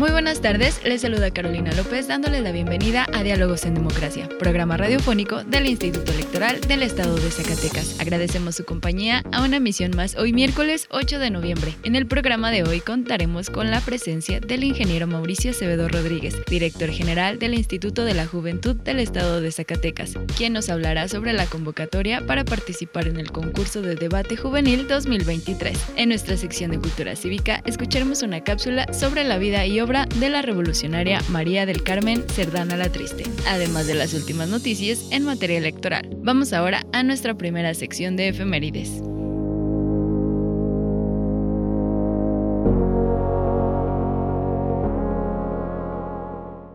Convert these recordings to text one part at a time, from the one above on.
Muy buenas tardes, les saluda Carolina López dándoles la bienvenida a Diálogos en Democracia, programa radiofónico del Instituto Electoral del Estado de Zacatecas. Agradecemos su compañía a una misión más hoy miércoles 8 de noviembre. En el programa de hoy contaremos con la presencia del ingeniero Mauricio Acevedo Rodríguez, director general del Instituto de la Juventud del Estado de Zacatecas, quien nos hablará sobre la convocatoria para participar en el concurso de debate juvenil 2023. En nuestra sección de Cultura Cívica escucharemos una cápsula sobre la vida y obra de la revolucionaria María del Carmen Cerdana la Triste, además de las últimas noticias en materia electoral. Vamos ahora a nuestra primera sección de efemérides.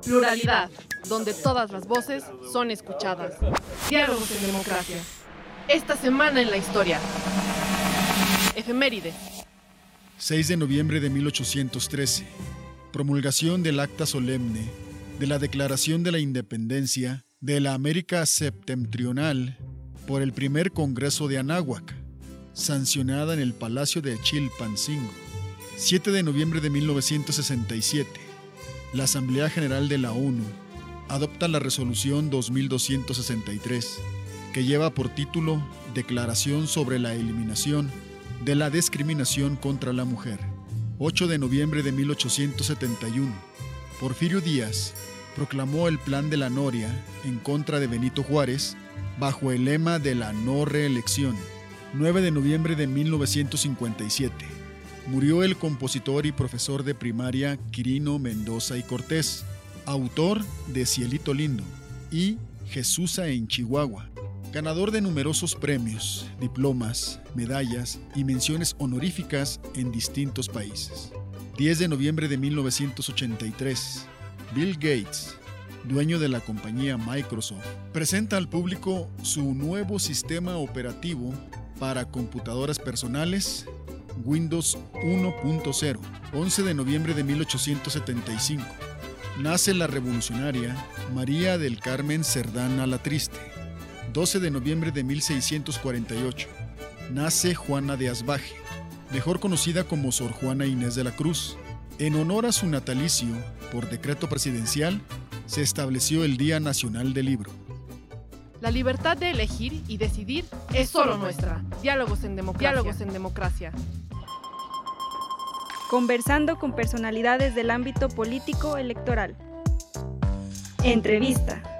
Pluralidad, donde todas las voces son escuchadas. Diálogos en democracia. Esta semana en la historia. Efemérides. 6 de noviembre de 1813 promulgación del acta solemne de la Declaración de la Independencia de la América Septentrional por el primer Congreso de Anáhuac, sancionada en el Palacio de Chilpancingo. 7 de noviembre de 1967, la Asamblea General de la ONU adopta la resolución 2263, que lleva por título Declaración sobre la eliminación de la discriminación contra la mujer. 8 de noviembre de 1871, Porfirio Díaz proclamó el Plan de la Noria en contra de Benito Juárez bajo el lema de la no reelección. 9 de noviembre de 1957, murió el compositor y profesor de primaria Quirino Mendoza y Cortés, autor de Cielito Lindo y Jesusa en Chihuahua, ganador de numerosos premios, diplomas, medallas y menciones honoríficas en distintos países. 10 de noviembre de 1983, Bill Gates, dueño de la compañía Microsoft, presenta al público su nuevo sistema operativo para computadoras personales Windows 1.0. 11 de noviembre de 1875. Nace la revolucionaria María del Carmen Cerdana la Triste 12 de noviembre de 1648, nace Juana de Asbaje, mejor conocida como Sor Juana Inés de la Cruz. En honor a su natalicio, por decreto presidencial, se estableció el Día Nacional del Libro. La libertad de elegir y decidir es solo nuestra. Diálogos en democracia. Diálogos en democracia. Conversando con personalidades del ámbito político electoral. Entrevista.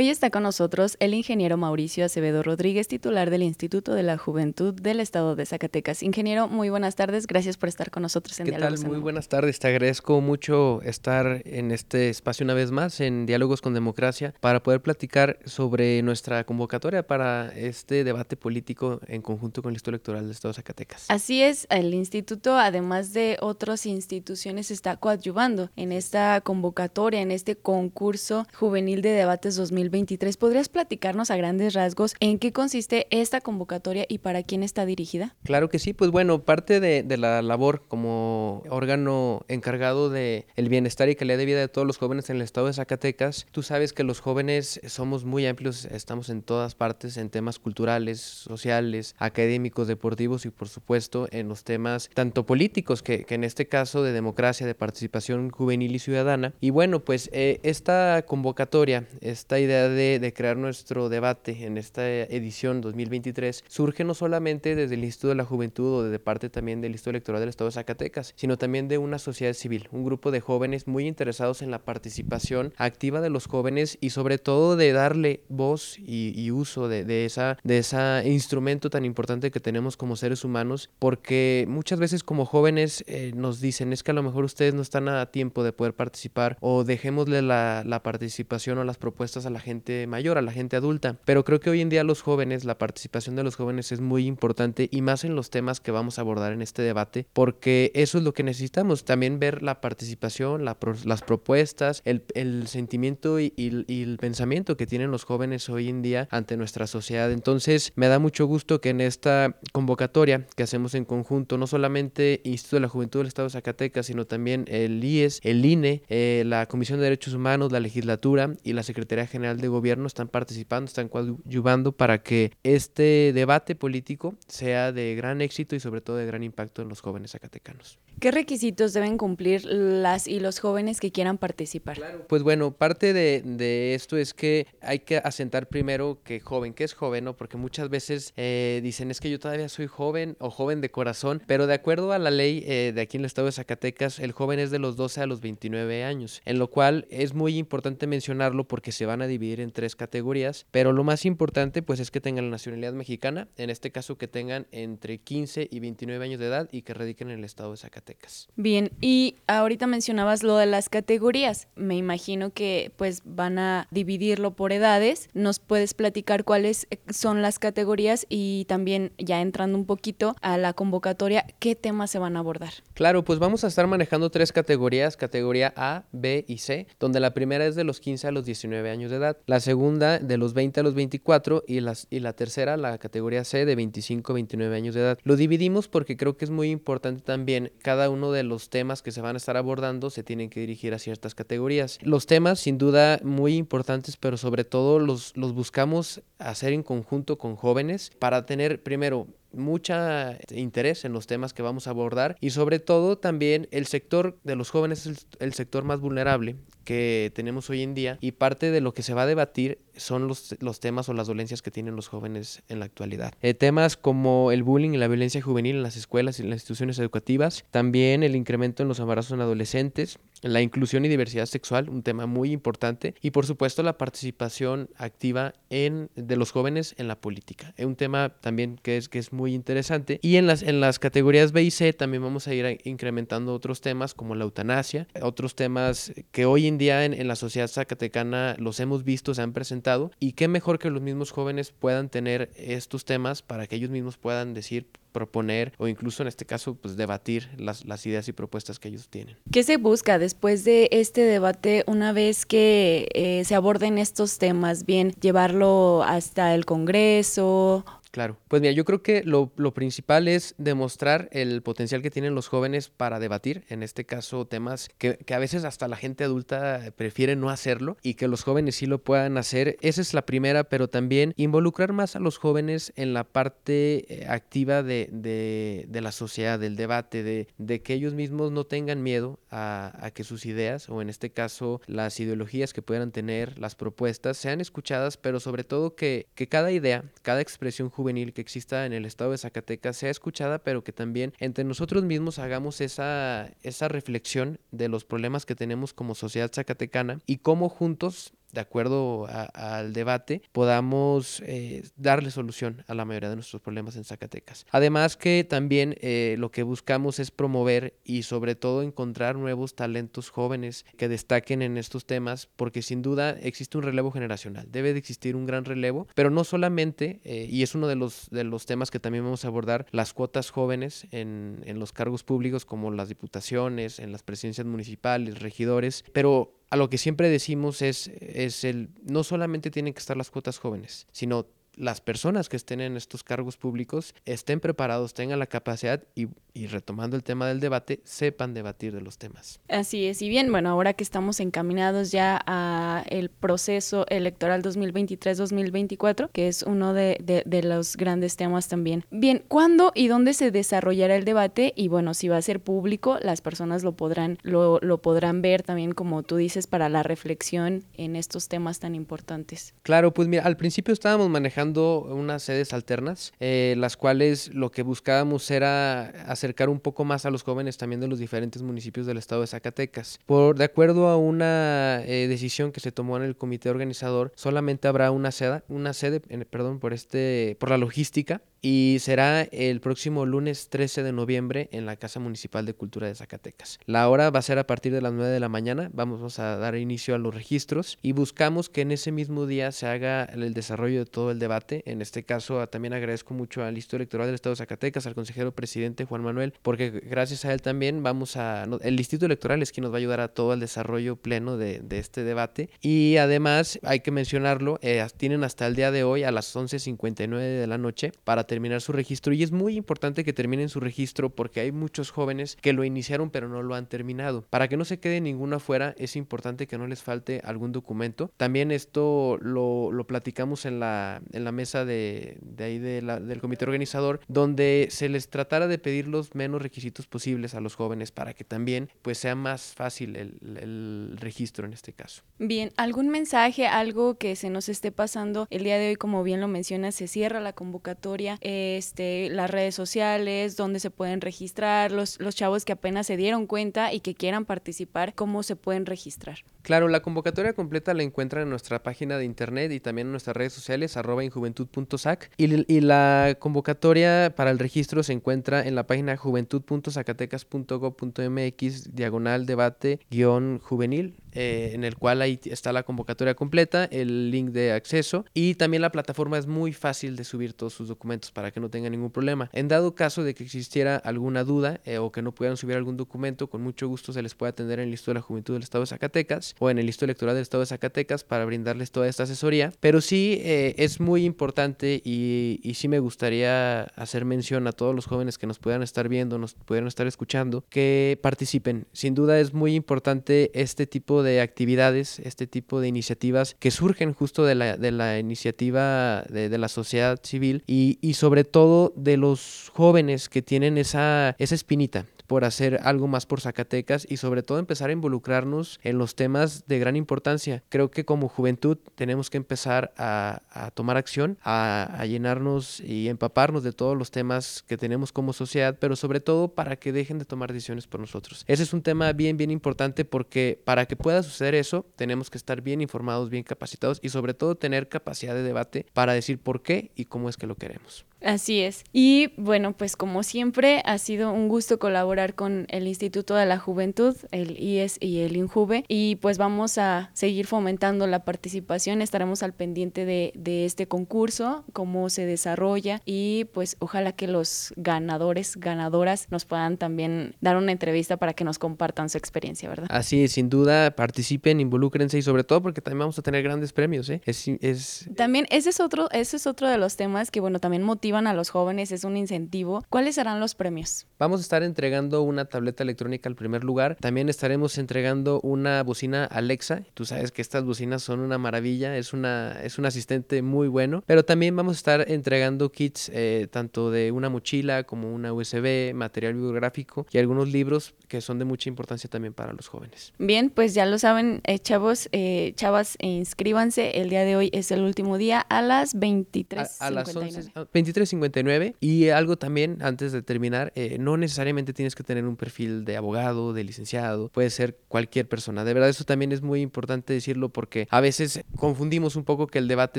Hoy está con nosotros el ingeniero Mauricio Acevedo Rodríguez, titular del Instituto de la Juventud del Estado de Zacatecas. Ingeniero, muy buenas tardes, gracias por estar con nosotros en ¿Qué Diálogos. Tal? Muy buenas tardes, te agradezco mucho estar en este espacio una vez más, en Diálogos con Democracia, para poder platicar sobre nuestra convocatoria para este debate político en conjunto con el Instituto Electoral del Estado de Zacatecas. Así es, el instituto, además de otras instituciones, está coadyuvando en esta convocatoria, en este concurso juvenil de debates 2020 ¿Podrías platicarnos a grandes rasgos en qué consiste esta convocatoria y para quién está dirigida? Claro que sí, pues bueno, parte de, la labor como órgano encargado de el bienestar y calidad de vida de todos los jóvenes en el estado de Zacatecas, tú sabes que los jóvenes somos muy amplios, estamos en todas partes, en temas culturales, sociales, académicos, deportivos y por supuesto en los temas tanto políticos que, en este caso de democracia, de participación juvenil y ciudadana. Y bueno, pues eh, esta convocatoria, esta idea idea de, crear nuestro debate en esta edición 2023 surge no solamente desde el Instituto de la Juventud o de parte también del Instituto Electoral del Estado de Zacatecas, sino también de una sociedad civil, un grupo de jóvenes muy interesados en la participación activa de los jóvenes y sobre todo de darle voz y, uso de, esa, de ese instrumento tan importante que tenemos como seres humanos, porque muchas veces como jóvenes eh, nos dicen es que a lo mejor ustedes no están a tiempo de poder participar o dejémosle la, la participación o las propuestas a la gente mayor, a la gente adulta. Pero creo que hoy en día los jóvenes, la participación de los jóvenes es muy importante y más en los temas que vamos a abordar en este debate, porque eso es lo que necesitamos, también ver la participación, las propuestas, el, el sentimiento y, y, el pensamiento que tienen los jóvenes hoy en día ante nuestra sociedad. Entonces, me da mucho gusto que en esta convocatoria que hacemos en conjunto, no solamente Instituto de la Juventud del Estado de Zacatecas, sino también el IES, el INE, eh, la Comisión de Derechos Humanos, la legislatura y la Secretaría General de Gobierno están participando, están coadyuvando para que este debate político sea de gran éxito y sobre todo de gran impacto en los jóvenes zacatecanos. ¿Qué requisitos deben cumplir las y los jóvenes que quieran participar? Pues bueno, parte de, esto es que hay que asentar primero que joven, que es joven, ¿no? Porque muchas veces eh, dicen es que yo todavía soy joven o joven de corazón, pero de acuerdo a la ley eh, de aquí en el estado de Zacatecas, el joven es de los 12 a los 29 años, en lo cual es muy importante mencionarlo porque se van a dividir en tres categorías, pero lo más importante pues es que tengan la nacionalidad mexicana, en este caso que tengan entre 15 y 29 años de edad y que radiquen en el estado de Zacatecas. Bien, y ahorita mencionabas lo de las categorías. Me imagino que pues van a dividirlo por edades. ¿Nos puedes platicar cuáles son las categorías y también ya entrando un poquito a la convocatoria, qué temas se van a abordar? Claro, pues vamos a estar manejando tres categorías, categoría A, B y C, donde la primera es de los 15 a los 19 años de edad, la segunda de los 20 a los 24 y, las, y la tercera, la categoría C, de 25 a 29 años de edad. Lo dividimos porque creo que es muy importante también cada uno de los temas que se van a estar abordando se tienen que dirigir a ciertas categorías. Los temas, sin duda, muy importantes, pero sobre todo los, los buscamos hacer en conjunto con jóvenes para tener, primero, mucha interés en los temas que vamos a abordar y sobre todo también el sector de los jóvenes es el, sector más vulnerable que tenemos hoy en día y parte de lo que se va a debatir son los, los temas o las dolencias que tienen los jóvenes en la actualidad. Eh, temas como el bullying y la violencia juvenil en las escuelas y en las instituciones educativas, también el incremento en los embarazos en adolescentes, la inclusión y diversidad sexual, un tema muy importante, y por supuesto la participación activa en, de los jóvenes en la política, es un tema también que es, que es muy interesante. Y en las, en las categorías B y C también vamos a ir incrementando otros temas como la eutanasia, otros temas que hoy en día en, en la sociedad zacatecana los hemos visto, se han presentado, y qué mejor que los mismos jóvenes puedan tener estos temas para que ellos mismos puedan decir, proponer o incluso en este caso pues debatir las, las, ideas y propuestas que ellos tienen. ¿Qué se busca después de este debate una vez que eh, se aborden estos temas? Bien, llevarlo hasta el Congreso Claro, pues mira, yo creo que lo, principal es demostrar el potencial que tienen los jóvenes para debatir, en este caso temas que, a veces hasta la gente adulta prefiere no hacerlo y que los jóvenes sí lo puedan hacer. Esa es la primera, pero también involucrar más a los jóvenes en la parte eh, activa de, de, la sociedad, del debate, de, de, que ellos mismos no tengan miedo a, a que sus ideas, o en este caso las ideologías que puedan tener, las propuestas, sean escuchadas, pero sobre todo que, que cada idea, cada expresión juvenil que exista en el estado de Zacatecas sea escuchada, pero que también entre nosotros mismos hagamos esa, esa reflexión de los problemas que tenemos como sociedad zacatecana y cómo juntos de acuerdo al debate, podamos eh, darle solución a la mayoría de nuestros problemas en Zacatecas. Además que también eh, lo que buscamos es promover y sobre todo encontrar nuevos talentos jóvenes que destaquen en estos temas, porque sin duda existe un relevo generacional, debe de existir un gran relevo, pero no solamente, eh, y es uno de los, de los temas que también vamos a abordar, las cuotas jóvenes en, en los cargos públicos como las diputaciones, en las presidencias municipales, regidores, pero a lo que siempre decimos es, es el, no solamente tienen que estar las cuotas jóvenes, sino las personas que estén en estos cargos públicos estén preparados, tengan la capacidad y, y retomando el tema del debate, sepan debatir de los temas. Así es, y bien, bueno, ahora que estamos encaminados ya a el proceso electoral 2023-2024, que es uno de, de, de, los grandes temas también. Bien, ¿cuándo y dónde se desarrollará el debate? Y bueno, si va a ser público, las personas lo podrán, lo, lo podrán ver también, como tú dices, para la reflexión en estos temas tan importantes. Claro, pues mira, al principio estábamos manejando unas sedes alternas, eh, las cuales lo que buscábamos era acercar un poco más a los jóvenes también de los diferentes municipios del estado de Zacatecas. Por de acuerdo a una eh, decisión que se tomó en el comité organizador, solamente habrá una sede, una sede, perdón, por este, por la logística y será el próximo lunes 13 de noviembre en la Casa Municipal de Cultura de Zacatecas. La hora va a ser a partir de las 9 de la mañana, vamos a dar inicio a los registros y buscamos que en ese mismo día se haga el desarrollo de todo el debate. En este caso también agradezco mucho al Instituto Electoral del Estado de Zacatecas, al consejero presidente Juan Manuel, porque gracias a él también vamos a... El Instituto Electoral es quien nos va a ayudar a todo el desarrollo pleno de, este debate y además hay que mencionarlo, eh, tienen hasta el día de hoy a las 11.59 de la noche para terminar su registro y es muy importante que terminen su registro porque hay muchos jóvenes que lo iniciaron pero no lo han terminado. Para que no se quede ninguno afuera es importante que no les falte algún documento. También esto lo, lo platicamos en la, en la mesa de, de ahí de la, del comité organizador donde se les tratara de pedir los menos requisitos posibles a los jóvenes para que también pues sea más fácil el, el registro en este caso. Bien, ¿algún mensaje, algo que se nos esté pasando el día de hoy como bien lo menciona, se cierra la convocatoria? Este, las redes sociales, donde se pueden registrar, los, los chavos que apenas se dieron cuenta y que quieran participar, cómo se pueden registrar. Claro, la convocatoria completa la encuentran en nuestra página de internet y también en nuestras redes sociales, arroba injuventud.sac. Y, y la convocatoria para el registro se encuentra en la página juventud.zacatecas.gov.mx, diagonal debate guion juvenil. Eh, en el cual ahí está la convocatoria completa, el link de acceso y también la plataforma es muy fácil de subir todos sus documentos para que no tenga ningún problema. En dado caso de que existiera alguna duda eh, o que no pudieran subir algún documento, con mucho gusto se les puede atender en el listo de la Juventud del Estado de Zacatecas o en el listo electoral del Estado de Zacatecas para brindarles toda esta asesoría. Pero sí eh, es muy importante y, y sí me gustaría hacer mención a todos los jóvenes que nos puedan estar viendo, nos pudieran estar escuchando, que participen. Sin duda es muy importante este tipo de actividades, este tipo de iniciativas que surgen justo de la, de la iniciativa de, de, la sociedad civil y, y, sobre todo de los jóvenes que tienen esa, esa espinita por hacer algo más por Zacatecas y sobre todo empezar a involucrarnos en los temas de gran importancia. Creo que como juventud tenemos que empezar a, a tomar acción, a, a, llenarnos y empaparnos de todos los temas que tenemos como sociedad, pero sobre todo para que dejen de tomar decisiones por nosotros. Ese es un tema bien, bien importante porque para que pueda suceder eso, tenemos que estar bien informados, bien capacitados y sobre todo tener capacidad de debate para decir por qué y cómo es que lo queremos. Así es. Y bueno, pues como siempre, ha sido un gusto colaborar con el Instituto de la Juventud, el IES y el INJUVE. Y pues vamos a seguir fomentando la participación. Estaremos al pendiente de, de este concurso, cómo se desarrolla. Y pues ojalá que los ganadores, ganadoras, nos puedan también dar una entrevista para que nos compartan su experiencia, ¿verdad? Así es, sin duda, participen, involúcrense y sobre todo porque también vamos a tener grandes premios, ¿eh? Es, es... También ese es otro, ese es otro de los temas que, bueno, también motiva a los jóvenes, es un incentivo. ¿Cuáles serán los premios? Vamos a estar entregando una tableta electrónica al primer lugar. También estaremos entregando una bocina Alexa. Tú sabes que estas bocinas son una maravilla, es, una, es un asistente muy bueno. Pero también vamos a estar entregando kits eh, tanto de una mochila como una USB, material bibliográfico y algunos libros que son de mucha importancia también para los jóvenes. Bien, pues ya lo saben, eh, chavos, eh, chavas, inscríbanse. El día de hoy es el último día a las 23. A, a las 11, 23.59 y algo también antes de terminar, eh, no necesariamente tienes que tener un perfil de abogado, de licenciado, puede ser cualquier persona. De verdad eso también es muy importante decirlo porque a veces confundimos un poco que el debate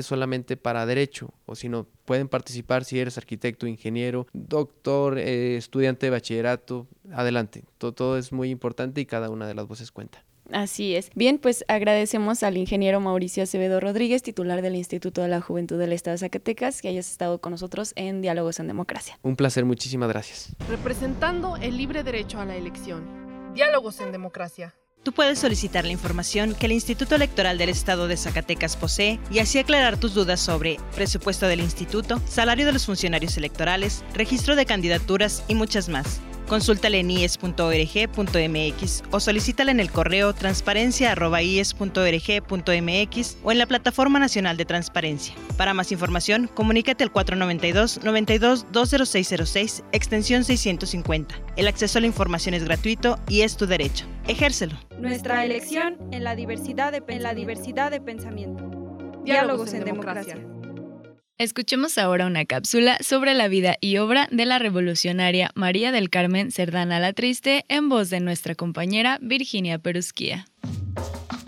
es solamente para derecho o si no pueden participar si eres arquitecto, ingeniero, doctor, eh, estudiante de bachillerato, adelante. Todo, todo es muy importante y cada una de las voces cuenta. Así es. Bien, pues agradecemos al ingeniero Mauricio Acevedo Rodríguez, titular del Instituto de la Juventud del Estado de Zacatecas, que hayas estado con nosotros en Diálogos en Democracia. Un placer, muchísimas gracias. Representando el libre derecho a la elección. Diálogos en Democracia. Tú puedes solicitar la información que el Instituto Electoral del Estado de Zacatecas posee y así aclarar tus dudas sobre presupuesto del instituto, salario de los funcionarios electorales, registro de candidaturas y muchas más. Consúltala en ies.org.mx o solicítala en el correo transparencia.ies.org.mx o en la Plataforma Nacional de Transparencia. Para más información, comunícate al 492-92-20606, extensión 650. El acceso a la información es gratuito y es tu derecho. Ejércelo. Nuestra elección en la diversidad de, en la diversidad de pensamiento. Diálogos, en, democracia. Escuchemos ahora una cápsula sobre la vida y obra de la revolucionaria María del Carmen Cerdana la Triste en voz de nuestra compañera Virginia Perusquía.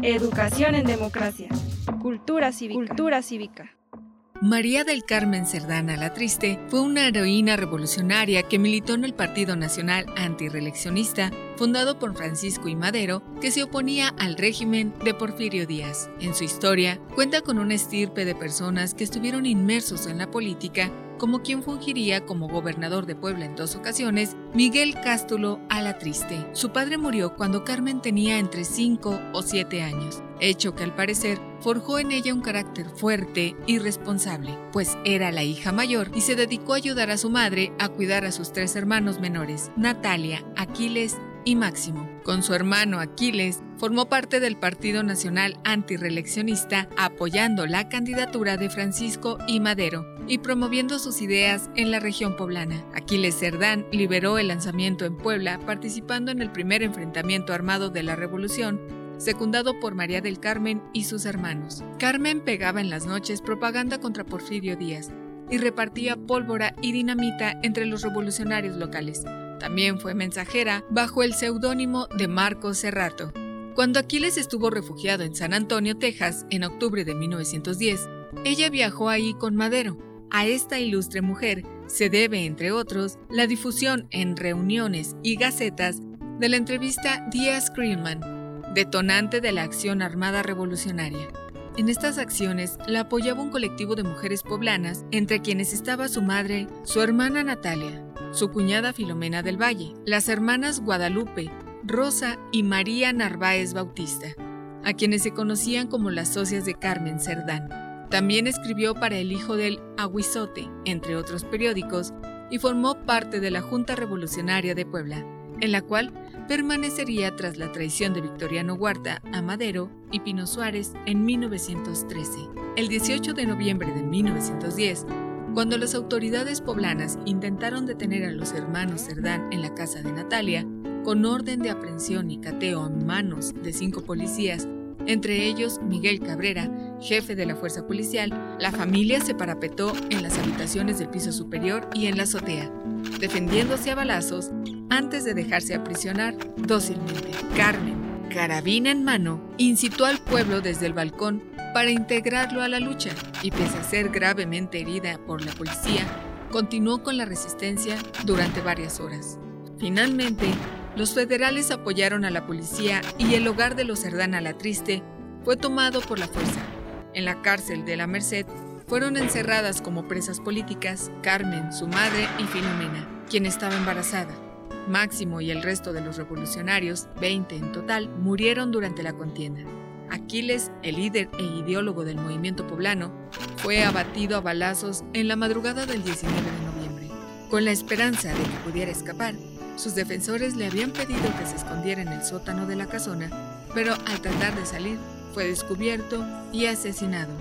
Educación en democracia. Cultura cívica. Cultura cívica. María del Carmen Cerdana la Triste fue una heroína revolucionaria que militó en el Partido Nacional Antireeleccionista, fundado por Francisco y Madero, que se oponía al régimen de Porfirio Díaz. En su historia, cuenta con una estirpe de personas que estuvieron inmersos en la política como quien fungiría como gobernador de Puebla en dos ocasiones, Miguel Cástulo a Triste. Su padre murió cuando Carmen tenía entre 5 o 7 años, hecho que al parecer forjó en ella un carácter fuerte y responsable, pues era la hija mayor y se dedicó a ayudar a su madre a cuidar a sus tres hermanos menores, Natalia, Aquiles y Máximo. Con su hermano Aquiles, formó parte del Partido Nacional Antireeleccionista apoyando la candidatura de Francisco y Madero y promoviendo sus ideas en la región poblana. Aquiles Cerdán liberó el lanzamiento en Puebla participando en el primer enfrentamiento armado de la Revolución secundado por María del Carmen y sus hermanos. Carmen pegaba en las noches propaganda contra Porfirio Díaz y repartía pólvora y dinamita entre los revolucionarios locales. También fue mensajera bajo el seudónimo de Marcos Serrato. Cuando Aquiles estuvo refugiado en San Antonio, Texas, en octubre de 1910, ella viajó ahí con Madero. A esta ilustre mujer se debe, entre otros, la difusión en reuniones y gacetas de la entrevista Díaz Creelman, detonante de la acción armada revolucionaria. En estas acciones la apoyaba un colectivo de mujeres poblanas, entre quienes estaba su madre, su hermana Natalia, su cuñada Filomena del Valle, las hermanas Guadalupe, Rosa y María Narváez Bautista, a quienes se conocían como las socias de Carmen Cerdán. También escribió para El Hijo del Aguizote, entre otros periódicos, y formó parte de la Junta Revolucionaria de Puebla, en la cual permanecería tras la traición de Victoriano Huerta a Madero y Pino Suárez en 1913. El 18 de noviembre de 1910, cuando las autoridades poblanas intentaron detener a los hermanos Cerdán en la casa de Natalia, con orden de aprehensión y cateo en manos de cinco policías, entre ellos Miguel Cabrera, jefe de la fuerza policial, la familia se parapetó en las habitaciones del piso superior y en la azotea, defendiéndose a balazos antes de dejarse aprisionar dócilmente. Carmen, carabina en mano, incitó al pueblo desde el balcón para integrarlo a la lucha y pese a ser gravemente herida por la policía, continuó con la resistencia durante varias horas. Finalmente, los federales apoyaron a la policía y el hogar de los Cerdán a la Triste fue tomado por la fuerza. En la cárcel de la Merced fueron encerradas como presas políticas Carmen, su madre y Filomena, quien estaba embarazada. Máximo y el resto de los revolucionarios, 20 en total, murieron durante la contienda. Aquiles, el líder e ideólogo del movimiento poblano, fue abatido a balazos en la madrugada del 19 de noviembre. Con la esperanza de que pudiera escapar, sus defensores le habían pedido que se escondiera en el sótano de la casona, pero al tratar de salir, fue descubierto y asesinado.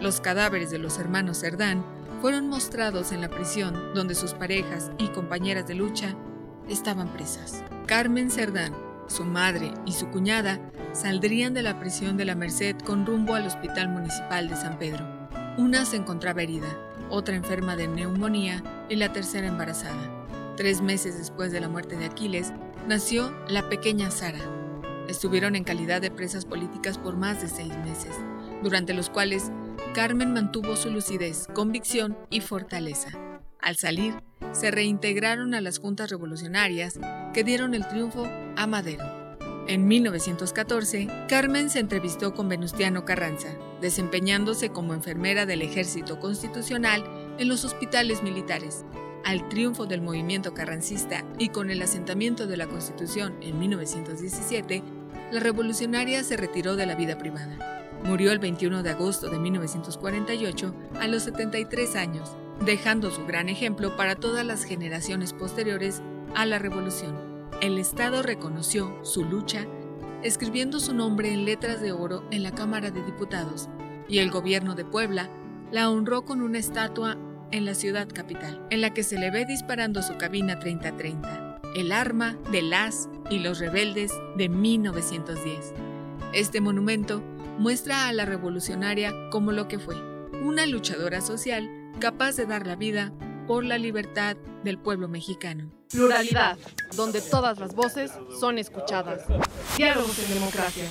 Los cadáveres de los hermanos Cerdán fueron mostrados en la prisión donde sus parejas y compañeras de lucha estaban presas. Carmen Cerdán, su madre y su cuñada saldrían de la prisión de la Merced con rumbo al Hospital Municipal de San Pedro. Una se encontraba herida, otra enferma de neumonía y la tercera embarazada. Tres meses después de la muerte de Aquiles, nació la pequeña Sara. Estuvieron en calidad de presas políticas por más de seis meses, durante los cuales Carmen mantuvo su lucidez, convicción y fortaleza. Al salir, se reintegraron a las juntas revolucionarias que dieron el triunfo a Madero. En 1914, Carmen se entrevistó con Venustiano Carranza, desempeñándose como enfermera del ejército constitucional en los hospitales militares. Al triunfo del movimiento carrancista y con el asentamiento de la Constitución en 1917, la revolucionaria se retiró de la vida privada. Murió el 21 de agosto de 1948 a los 73 años, dejando su gran ejemplo para todas las generaciones posteriores a la revolución. El Estado reconoció su lucha escribiendo su nombre en letras de oro en la Cámara de Diputados y el gobierno de Puebla la honró con una estatua en la ciudad capital, en la que se le ve disparando su cabina 3030, el arma de las y los rebeldes de 1910. Este monumento muestra a la revolucionaria como lo que fue, una luchadora social capaz de dar la vida por la libertad del pueblo mexicano. Pluralidad, donde todas las voces son escuchadas. Diálogos en democracia.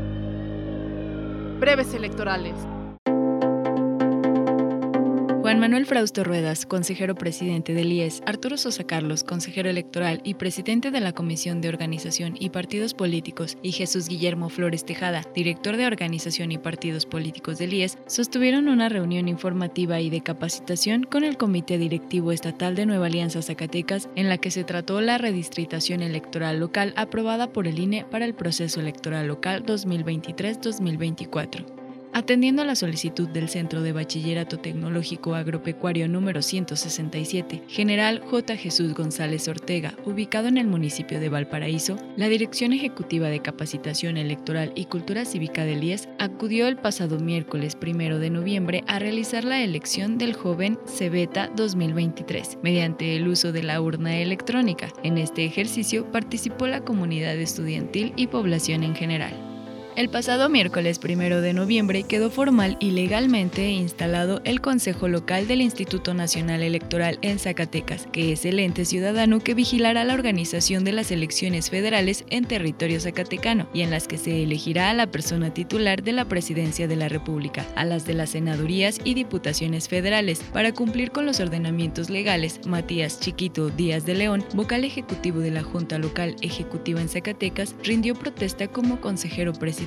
breves electorales. Juan Manuel Frausto Ruedas, consejero presidente del IES, Arturo Sosa Carlos, consejero electoral y presidente de la Comisión de Organización y Partidos Políticos, y Jesús Guillermo Flores Tejada, director de Organización y Partidos Políticos del IES, sostuvieron una reunión informativa y de capacitación con el Comité Directivo Estatal de Nueva Alianza Zacatecas, en la que se trató la redistritación electoral local aprobada por el INE para el proceso electoral local 2023-2024. Atendiendo a la solicitud del Centro de Bachillerato Tecnológico Agropecuario número 167, General J. Jesús González Ortega, ubicado en el municipio de Valparaíso, la Dirección Ejecutiva de Capacitación Electoral y Cultura Cívica del IES acudió el pasado miércoles 1 de noviembre a realizar la elección del joven Cebeta 2023 mediante el uso de la urna electrónica. En este ejercicio participó la comunidad estudiantil y población en general. El pasado miércoles primero de noviembre quedó formal y legalmente instalado el Consejo Local del Instituto Nacional Electoral en Zacatecas, que es el ente ciudadano que vigilará la organización de las elecciones federales en territorio zacatecano y en las que se elegirá a la persona titular de la presidencia de la República, a las de las senadurías y diputaciones federales. Para cumplir con los ordenamientos legales, Matías Chiquito Díaz de León, vocal ejecutivo de la Junta Local Ejecutiva en Zacatecas, rindió protesta como consejero presidente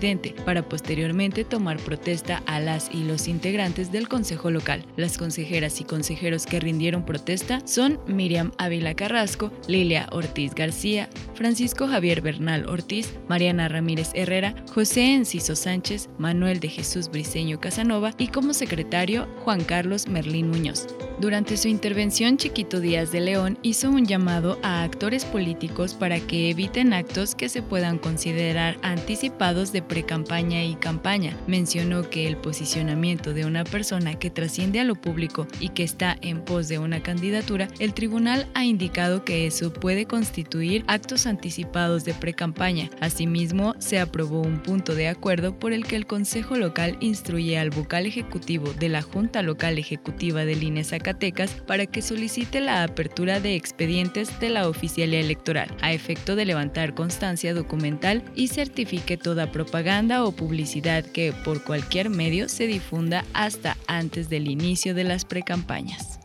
para posteriormente tomar protesta a las y los integrantes del Consejo Local. Las consejeras y consejeros que rindieron protesta son Miriam Ávila Carrasco, Lilia Ortiz García, Francisco Javier Bernal Ortiz, Mariana Ramírez Herrera, José Enciso Sánchez, Manuel de Jesús Briceño Casanova y como secretario Juan Carlos Merlín Muñoz. Durante su intervención, Chiquito Díaz de León hizo un llamado a actores políticos para que eviten actos que se puedan considerar anticipados de pre-campaña y campaña. Mencionó que el posicionamiento de una persona que trasciende a lo público y que está en pos de una candidatura, el tribunal ha indicado que eso puede constituir actos anticipados de pre-campaña. Asimismo, se aprobó un punto de acuerdo por el que el Consejo Local instruye al vocal ejecutivo de la Junta Local Ejecutiva del INE Zacatecas para que solicite la apertura de expedientes de la oficialía electoral a efecto de levantar constancia documental y certifique toda propuesta propaganda o publicidad que por cualquier medio se difunda hasta antes del inicio de las precampañas.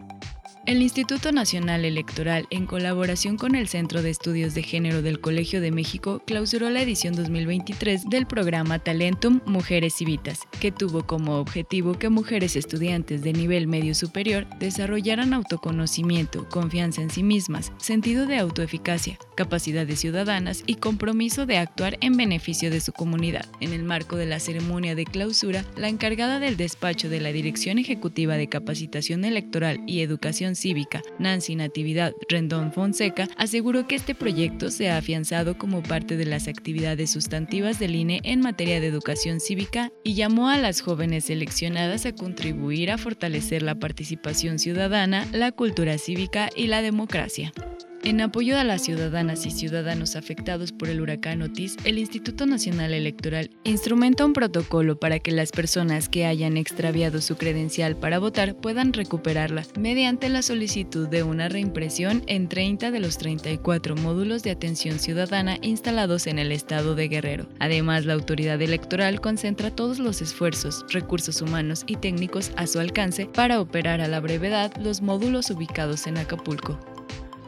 El Instituto Nacional Electoral, en colaboración con el Centro de Estudios de Género del Colegio de México, clausuró la edición 2023 del programa Talentum Mujeres Civitas, que tuvo como objetivo que mujeres estudiantes de nivel medio superior desarrollaran autoconocimiento, confianza en sí mismas, sentido de autoeficacia, capacidades ciudadanas y compromiso de actuar en beneficio de su comunidad. En el marco de la ceremonia de clausura, la encargada del despacho de la Dirección Ejecutiva de Capacitación Electoral y Educación Cívica, Nancy Natividad Rendón Fonseca, aseguró que este proyecto se ha afianzado como parte de las actividades sustantivas del INE en materia de educación cívica y llamó a las jóvenes seleccionadas a contribuir a fortalecer la participación ciudadana, la cultura cívica y la democracia. En apoyo a las ciudadanas y ciudadanos afectados por el huracán Otis, el Instituto Nacional Electoral instrumenta un protocolo para que las personas que hayan extraviado su credencial para votar puedan recuperarla mediante la solicitud de una reimpresión en 30 de los 34 módulos de atención ciudadana instalados en el estado de Guerrero. Además, la autoridad electoral concentra todos los esfuerzos, recursos humanos y técnicos a su alcance para operar a la brevedad los módulos ubicados en Acapulco.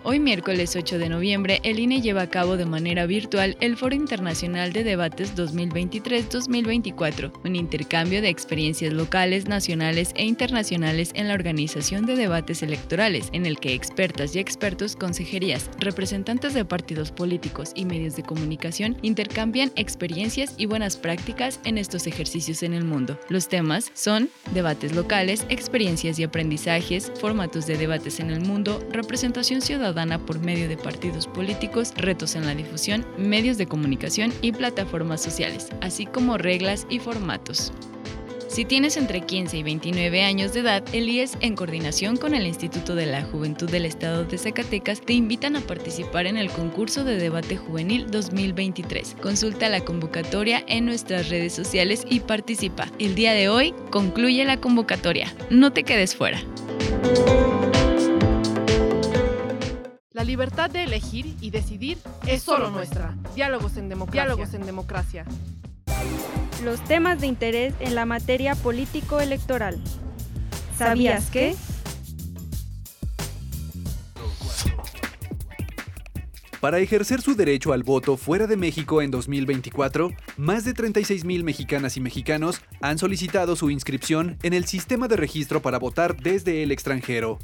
Hoy miércoles 8 de noviembre, el INE lleva a cabo de manera virtual el Foro Internacional de Debates 2023-2024, un intercambio de experiencias locales, nacionales e internacionales en la organización de debates electorales, en el que expertas y expertos, consejerías, representantes de partidos políticos y medios de comunicación intercambian experiencias y buenas prácticas en estos ejercicios en el mundo. Los temas son debates locales, experiencias y aprendizajes, formatos de debates en el mundo, representación ciudadana, por medio de partidos políticos, retos en la difusión, medios de comunicación y plataformas sociales, así como reglas y formatos. Si tienes entre 15 y 29 años de edad, el IES, en coordinación con el Instituto de la Juventud del Estado de Zacatecas, te invitan a participar en el concurso de debate juvenil 2023. Consulta la convocatoria en nuestras redes sociales y participa. El día de hoy concluye la convocatoria. No te quedes fuera. La libertad de elegir y decidir es solo nuestra. Diálogos en democracia. Diálogos en democracia. Los temas de interés en la materia político-electoral. ¿Sabías que? Para ejercer su derecho al voto fuera de México en 2024, más de 36.000 mexicanas y mexicanos han solicitado su inscripción en el sistema de registro para votar desde el extranjero.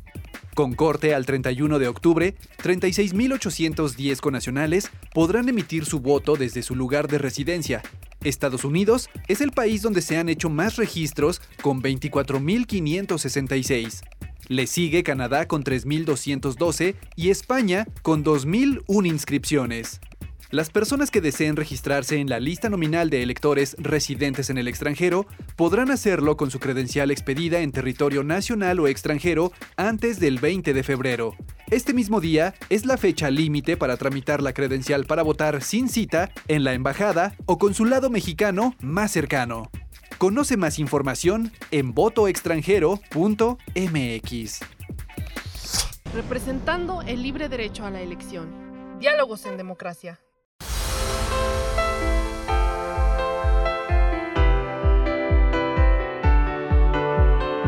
Con corte al 31 de octubre, 36.810 conacionales podrán emitir su voto desde su lugar de residencia. Estados Unidos es el país donde se han hecho más registros con 24.566. Le sigue Canadá con 3.212 y España con 2.001 inscripciones. Las personas que deseen registrarse en la lista nominal de electores residentes en el extranjero podrán hacerlo con su credencial expedida en territorio nacional o extranjero antes del 20 de febrero. Este mismo día es la fecha límite para tramitar la credencial para votar sin cita en la embajada o consulado mexicano más cercano. Conoce más información en votoextranjero.mx. Representando el libre derecho a la elección. Diálogos en democracia.